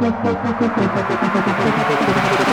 ハハハハ